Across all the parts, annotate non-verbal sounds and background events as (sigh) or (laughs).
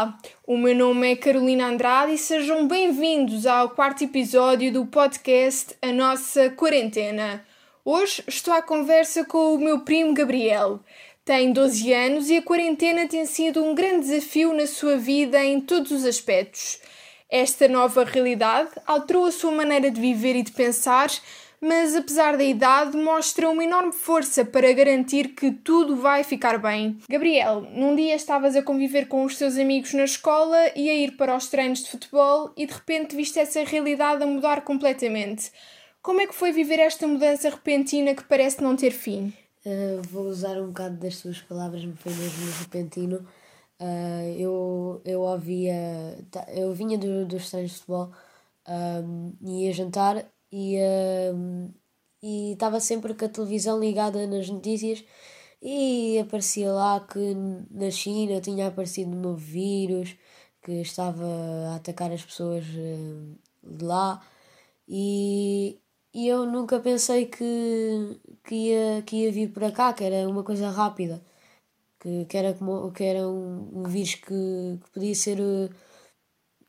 Olá, o meu nome é Carolina Andrade e sejam bem-vindos ao quarto episódio do podcast A Nossa Quarentena. Hoje estou à conversa com o meu primo Gabriel. Tem 12 anos e a quarentena tem sido um grande desafio na sua vida em todos os aspectos. Esta nova realidade alterou a sua maneira de viver e de pensar, mas apesar da idade, mostra uma enorme força para garantir que tudo vai ficar bem. Gabriel, num dia estavas a conviver com os teus amigos na escola e a ir para os treinos de futebol e de repente viste essa realidade a mudar completamente. Como é que foi viver esta mudança repentina que parece não ter fim? Uh, vou usar um bocado das tuas palavras, foi mesmo repentino. Uh, eu, eu ouvia, eu vinha do, dos treinos de futebol um, ia jantar e uh, estava sempre com a televisão ligada nas notícias. E aparecia lá que na China tinha aparecido um novo vírus que estava a atacar as pessoas uh, de lá. E, e eu nunca pensei que, que, ia, que ia vir para cá, que era uma coisa rápida, que, que era, como, que era um, um vírus que, que podia ser uh,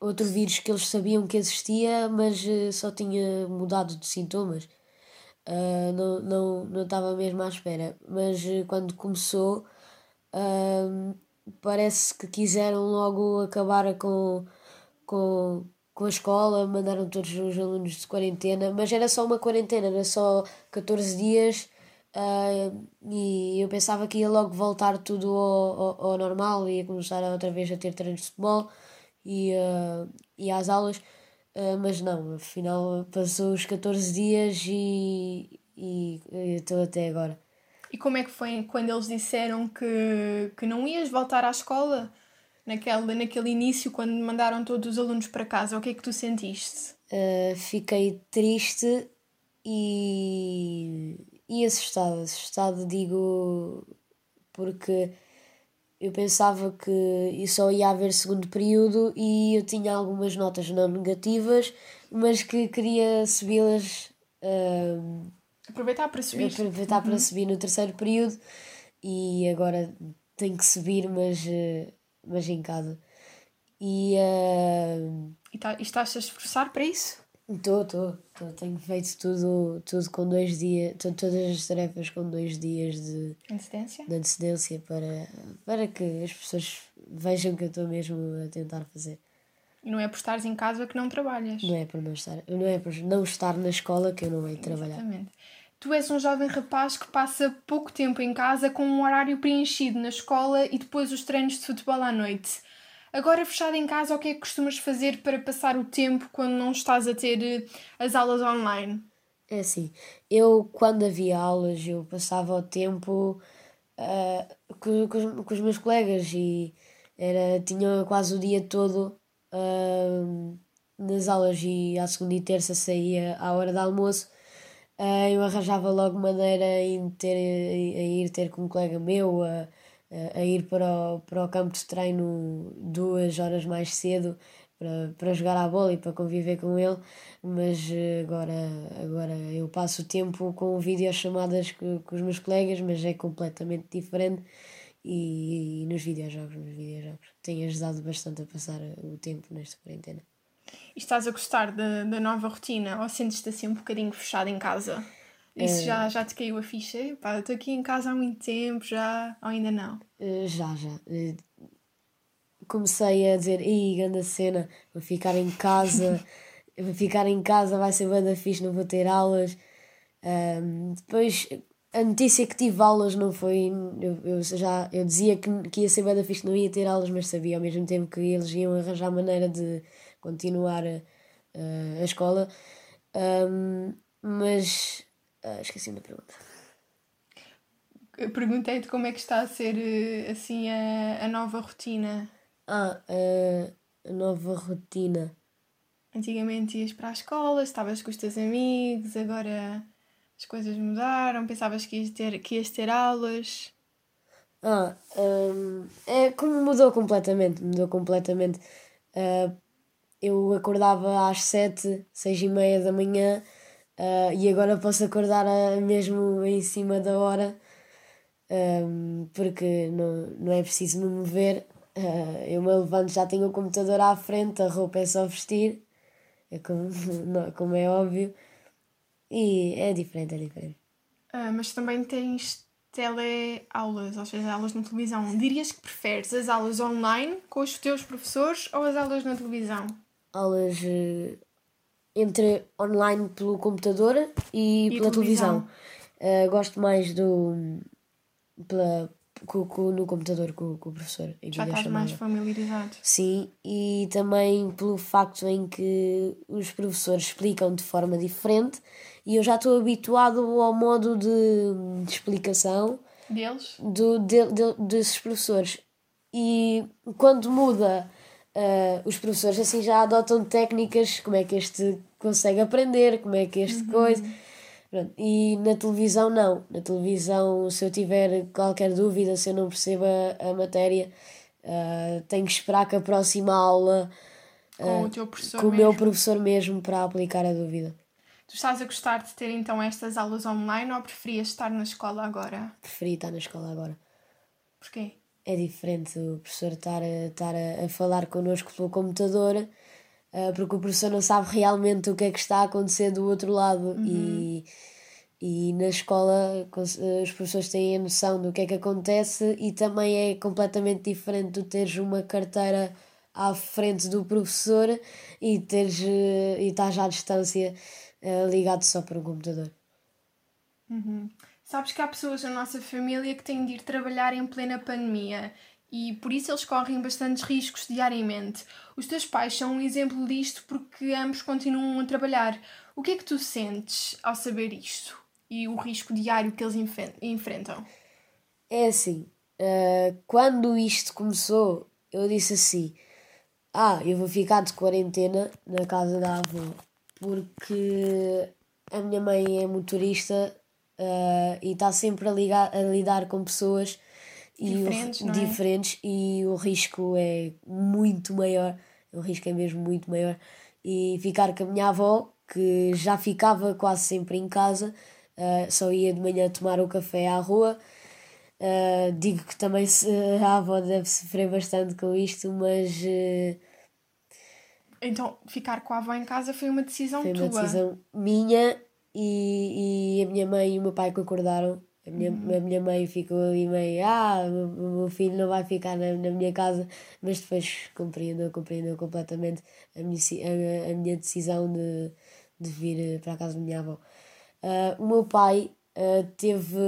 outro vírus que eles sabiam que existia, mas uh, só tinha mudado de sintomas. Uh, não, não, não estava mesmo à espera. Mas uh, quando começou, parece que quiseram logo acabar com, com, com a escola, mandaram todos os alunos de quarentena, mas era só uma quarentena, era só 14 dias. e eu pensava que ia logo voltar tudo ao, ao, ao normal, ia começar outra vez a ter treinos de futebol, e, uh, e às aulas, uh, mas não, afinal passou os 14 dias e, e estou até agora. E como é que foi quando eles disseram que, que não ias voltar à escola? Naquele, naquele início, quando mandaram todos os alunos para casa, o que é que tu sentiste? Uh, fiquei triste e, e assustada. Assustada, digo, porque eu pensava que só ia haver segundo período e eu tinha algumas notas não negativas, mas que queria subi-las. Uh, aproveitar para subir. Aproveitar uhum. para subir no terceiro período e agora tenho que subir, mas, uh, mas em casa. E, uh, e, tá, e estás a esforçar para isso? Estou, estou. Tenho feito tudo, tudo com dois dias, todas as tarefas com dois dias de antecedência, de antecedência para, para que as pessoas vejam que eu estou mesmo a tentar fazer. Não é por estares em casa que não trabalhas. Não é por não estar, não é por não estar na escola que eu não venho trabalhar. Exatamente. Tu és um jovem rapaz que passa pouco tempo em casa com um horário preenchido na escola e depois os treinos de futebol à noite. Agora, fechado em casa, o que é que costumas fazer para passar o tempo quando não estás a ter eh, as aulas online? É assim, eu quando havia aulas, eu passava o tempo uh, com, com, os, com, os, meus colegas e era, tinha quase o dia todo uh, nas aulas e à segunda e terça saía à hora do almoço. Uh, eu arranjava logo maneira em ter, a ir ter com um colega meu, a, ir para o, para o campo de treino duas horas mais cedo para, para jogar a bola e para conviver com ele, mas eh, agora, agora eu passo o tempo com videochamadas com, com os meus colegas, mas é completamente diferente e, e nos videojogos, nos videojogos. Tem ajudado bastante a passar o tempo nesta quarentena. E estás a gostar da, da nova rotina ou sentes-te assim um bocadinho fechado em casa? Isso já, eh, já te caiu a ficha? Pá, estou aqui em casa há muito tempo, já ou ainda não? Uh, já, já. Uh, comecei a dizer, ih, grande cena, vou ficar em casa, (laughs) vou ficar em casa, vai ser banda fixe, não vou ter aulas. Depois, a notícia que tive aulas não foi. Eu, eu já eu dizia que, que ia ser banda fixe, não ia ter aulas, mas sabia ao mesmo tempo que eles iam arranjar maneira de continuar uh, a escola. Um, mas Uh, Esqueci da pergunta. Perguntei-te como é que está a ser eh, assim a, a nova rotina. Ah, uh, a nova rotina. Antigamente ias para a escola, estavas com os teus amigos, agora as coisas mudaram, pensavas que ias ter, que ias ter aulas. Ah, um, é como mudou completamente, mudou completamente. Uh, eu acordava às sete, seis e meia da manhã Uh, e agora posso acordar uh, mesmo em cima da hora, um, porque não, não é preciso me mover. Uh, eu me levanto, já tenho o computador à frente, a roupa é só vestir, é como, (laughs) como é óbvio. E é diferente, é diferente. Uh, mas também tens teleaulas, ou seja, aulas na televisão. Dirias que preferes as aulas online com os teus professores ou as aulas na televisão? Aulas uh, entre online pelo computador e, e pela televisão. televisão. Uh, gosto mais do. Pela, com, com, no computador com, com o professor. Já estás mais familiarizado. Sim, e também pelo facto em que os professores explicam de forma diferente e eu já estou habituado ao modo de, de explicação deles do, de, de, desses professores. E quando muda, uh, os professores assim já adotam técnicas, como é que este consegue aprender, como é que este uhum. coisa. Pronto. E na televisão, não. Na televisão, se eu tiver qualquer dúvida, se eu não percebo a, a matéria, uh, tenho que esperar que a próxima aula. Com o teu professor Com mesmo. o meu professor mesmo para aplicar a dúvida. Tu estás a gostar de ter então estas aulas online ou preferias estar na escola agora? Preferi estar na escola agora. Porquê? É diferente o professor estar a, estar a, a falar connosco pelo computador, uh, porque o professor não sabe realmente o que é que está a acontecer do outro lado uhum. e, e na escola os professores têm a noção do que é que acontece e também é completamente diferente tu teres uma carteira à frente do professor e teres uh, e estás à distância ligado só para um computador. Uhum. Sabes que há pessoas na nossa família que têm de ir trabalhar em plena pandemia e por isso eles correm bastantes riscos diariamente. Os teus pais são um exemplo disto porque ambos continuam a trabalhar. O que é que tu sentes ao saber isto e o risco diário que eles enfrentam? É assim, uh, quando isto começou, eu disse assim: Ah, eu vou ficar de quarentena na casa da avó porque a minha mãe é motorista uh, e está sempre a, ligar, a lidar com pessoas diferentes, e o, é? diferentes e o risco é muito maior. O risco é mesmo muito maior. E ficar com a minha avó, que já ficava quase sempre em casa, uh, só ia de manhã tomar o café à rua. Uh, digo que também se, a avó deve sofrer bastante com isto, mas uh, então, ficar com a avó em casa foi uma decisão foi tua? Foi uma decisão minha e, e a minha mãe e o meu pai concordaram. A minha, uhum. a minha mãe ficou ali meio, ah, o meu filho não vai ficar na, na minha casa, mas depois compreendeu, compreendeu completamente a minha, a, a minha decisão de, de vir para a casa da minha avó. Uh, o meu pai uh, teve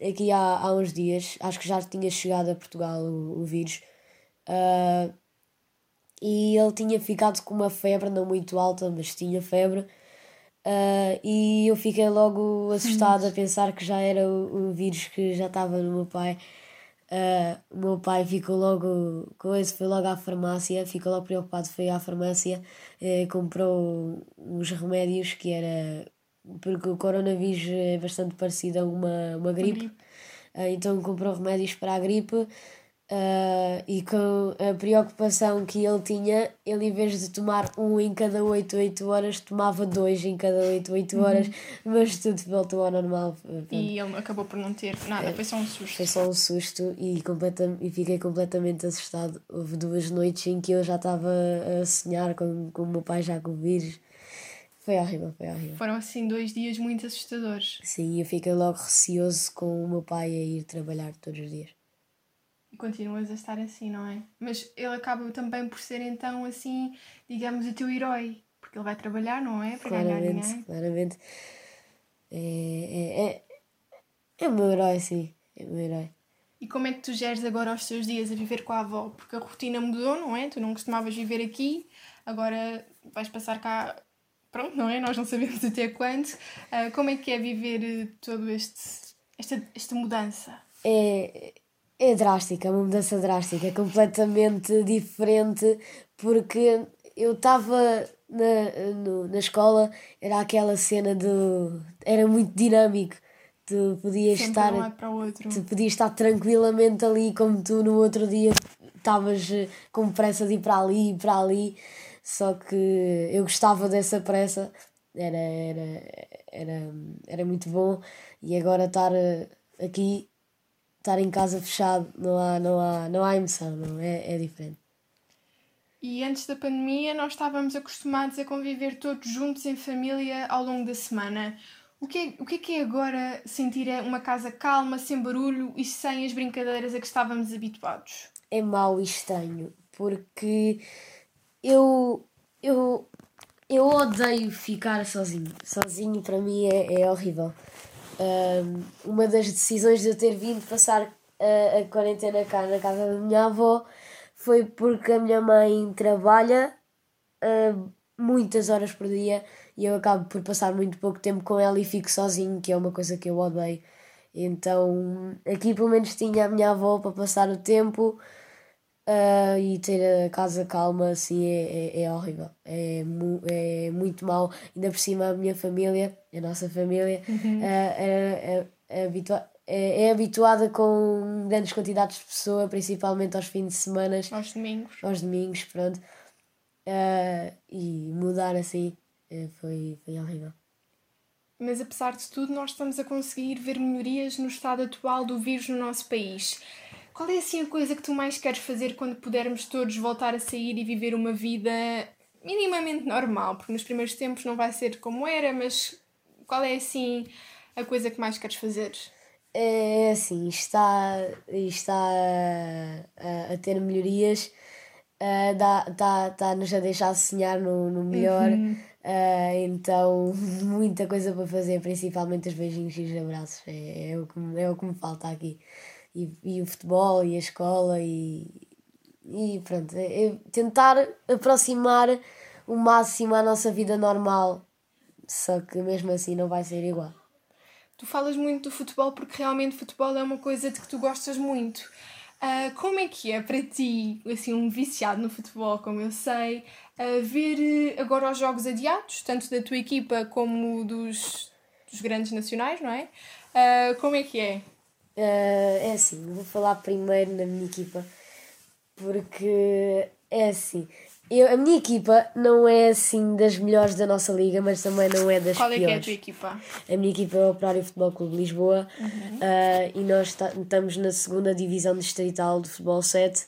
aqui há, há uns dias, acho que já tinha chegado a Portugal o, o vírus, uh, e ele tinha ficado com uma febre, não muito alta, mas tinha febre. Uh, e eu fiquei logo assustada a (laughs) pensar que já era o, o vírus que já estava no meu pai. Uh, o meu pai ficou logo com isso, foi logo à farmácia, ficou logo preocupado, foi à farmácia, uh, comprou uns remédios que era. porque o coronavírus é bastante parecido a uma, uma gripe, gripe. Uh, então comprou remédios para a gripe Uh, e com a preocupação que ele tinha, ele em vez de tomar um em cada 8, 8 horas, tomava dois em cada 8, 8 uhum. horas, mas tudo voltou ao normal. E ele acabou por não ter nada, é, foi só um susto. Foi só um susto e, completa, e fiquei completamente assustado. Houve duas noites em que eu já estava a sonhar com, com o meu pai já com o vírus. Foi horrível, foi horrível. Foram assim dois dias muito assustadores. Sim, eu fiquei logo receoso com o meu pai a ir trabalhar todos os dias e continuas a estar assim, não é? Mas ele acaba também por ser então assim, digamos, o teu herói, porque ele vai trabalhar, não é? Para claramente, ganhar dinheiro. Claramente. É, é, é, é o meu herói, sim. É o meu herói. E como é que tu geres agora os teus dias a viver com a avó? Porque a rotina mudou, não é? Tu não costumavas viver aqui, agora vais passar cá. Pronto, não é? Nós não sabemos até quando. Uh, como é que é viver eh, todo este, esta, esta mudança? É, é drástica, é uma mudança drástica, é completamente diferente porque eu estava na, na escola, era aquela cena do. era muito dinâmico. Tu podias Sempre estar. Um para o outro. Tu podias estar tranquilamente ali, como tu no outro dia estavas eh, com pressa de ir para ali e para ali. Só que eu gostava dessa pressa, era, era, era, era muito bom. E agora estar eh, aqui estar em casa fechado não há, não há, não há emoção, não, é, é diferente. E antes da pandemia, nós estávamos acostumados a conviver todos juntos em família ao longo da semana. O que, é, o que é que é agora sentir uma casa calma, sem barulho e sem as brincadeiras a que estávamos habituados? É mau e estranho, porque eu, eu, eu odeio ficar sozinho. Sozinho para mim é, é horrível. Um, uma das decisões de eu ter vindo passar a, a quarentena cá na casa da minha avó foi porque a minha mãe trabalha uh, muitas horas por dia e eu acabo por passar muito pouco tempo com ela e fico sozinho, que é uma coisa que eu odeio. Então aqui pelo menos tinha a minha avó para passar o tempo uh, e ter a casa calma assim é, é, é horrível. É, mu é muito mal. Ainda por cima a minha família, a nossa família, uhum. uh, é, é, habitua é, habituada com grandes quantidades de pessoa, principalmente aos fins de semana. Aos domingos. Aos domingos, pronto. Uh, e mudar assim uh, foi, foi horrível. Mas apesar de tudo, nós estamos a conseguir ver melhorias no estado atual do vírus no nosso país. Qual é assim a coisa que tu mais queres fazer quando pudermos todos voltar a sair e viver uma vida minimamente normal? Porque nos primeiros tempos não vai ser como era, mas qual é assim a coisa que mais queres fazer? É assim, está, está a, a ter melhorias, uh, dá-nos dá, a deixar sonhar no, no melhor. Uhum. Uh, então, (laughs) muita coisa para fazer, principalmente os beijinhos e os abraços. É, é, o, que, é o que me falta aqui. E, e o futebol e a escola e, e pronto. É, é tentar aproximar o máximo à nossa vida normal. Só que mesmo assim não vai ser igual. Tu falas muito do futebol porque realmente futebol é uma coisa de que tu gostas muito. Uh, como é que é para ti, assim, um viciado no futebol, como eu sei, uh, ver agora os jogos adiados, tanto da tua equipa como dos, dos grandes nacionais, não é? Uh, como é que é? é assim, vou falar primeiro na minha equipa, porque é assim, eu, a minha equipa não é assim das melhores da nossa liga, mas também não é das Qual piores. Qual é que é a tua equipa? A minha equipa é o Operário Futebol Clube de Lisboa uhum. uh, e nós estamos na segunda divisão distrital de futebol 7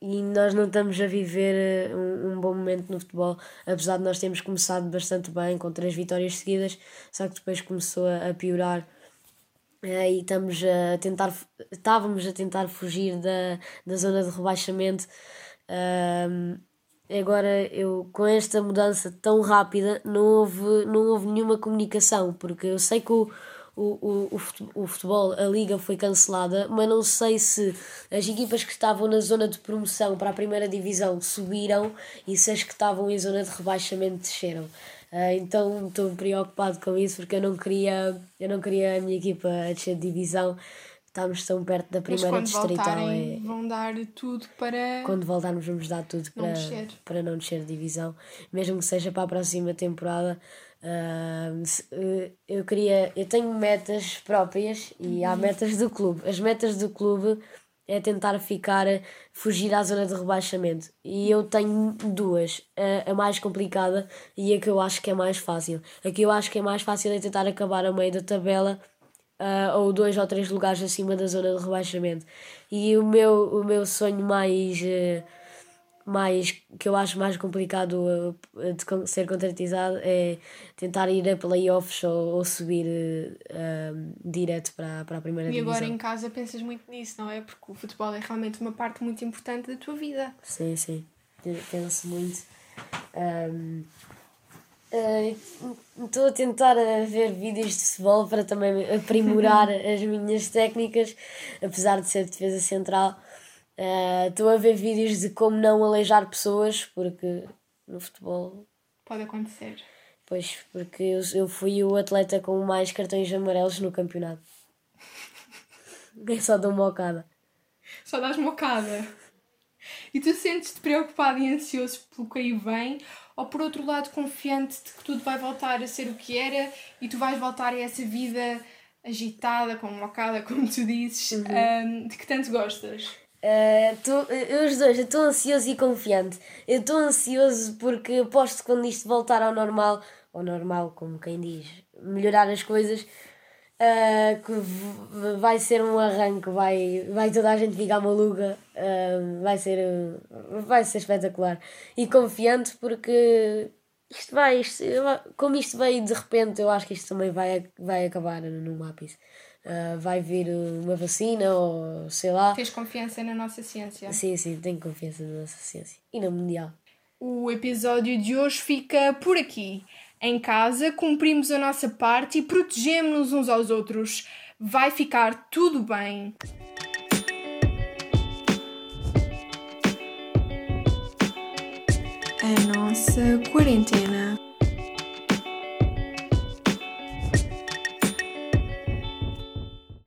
e nós não estamos a viver ah, um, um, bom momento no futebol, apesar de nós termos começado bastante bem, com três vitórias seguidas, só que depois começou a, a piorar uh, e estamos a tentar, estávamos a tentar fugir da, da zona de rebaixamento. Uh, agora eu com esta mudança tão rápida não houve, não houve nenhuma comunicação, porque eu sei que o, o, o, o futebol, a liga foi cancelada, mas não sei se as equipas que estavam na zona de promoção para a primeira divisão subiram e se as que estavam em zona de rebaixamento desceram. Uh, então estou preocupado com isso porque eu não queria, eu não queria a minha equipa a descer de divisão estamos tão perto da primeira distrital. É... vão dar tudo para. Quando voltarmos, vamos dar tudo para não descer. para não descer de divisão, mesmo que seja para a próxima temporada. Uh, eu queria, eu tenho metas próprias e há uhum. metas do clube. As metas do clube é tentar ficar, fugir à zona de rebaixamento. E eu tenho duas. A, a mais complicada e a que eu acho que é mais fácil. A que eu acho que é mais fácil é tentar acabar a meio da tabela uh, ou dois ou três lugares acima da zona de rebaixamento. E o meu, o meu sonho mais, uh, mais que eu acho mais complicado uh, de ser concretizado é tentar ir a playoffs ou, ou subir direto para, para a primeira e divisão. E agora em casa pensas muito nisso, não é? Porque o futebol é realmente uma parte muito importante da tua vida. Sim, sim. Penso muito. Um, estou uh, a tentar a ver vídeos de futebol para também aprimorar (laughs) as minhas técnicas, apesar de ser defesa central. Uh, estou a ver vídeos de como não aleijar pessoas, porque no futebol. Pode acontecer. Pois, porque eu, eu fui o atleta com mais cartões amarelos no campeonato. Eu (laughs) só dou mocada. Só dás mocada. E tu sentes-te preocupado e ansioso pelo que aí vem? Ou por outro lado, confiante de que tudo vai voltar a ser o que era e tu vais voltar a essa vida agitada, como mocada, (laughs) como tu dizes, uhum. um, de que tanto gostas? Uh, tô, eu os dois, eu estou ansioso e confiante. Eu estou ansioso porque aposto que quando isto voltar ao normal, ao normal, como quem diz, melhorar as coisas, Uh, que vai ser um arranque, vai, vai toda a gente ficar maluca, uh, vai, ser, uh, vai ser espetacular. E confiante porque isto vai, isto, como isto veio de repente, eu acho que isto também vai, vai acabar no lápis. Uh, vai vir uma vacina ou sei lá. Tens confiança na nossa ciência? Sim, sim, tenho confiança na nossa ciência e na mundial. O episódio de hoje fica por aqui. Em casa, cumprimos a nossa parte e protegemos-nos uns aos outros. Vai ficar tudo bem. A nossa quarentena.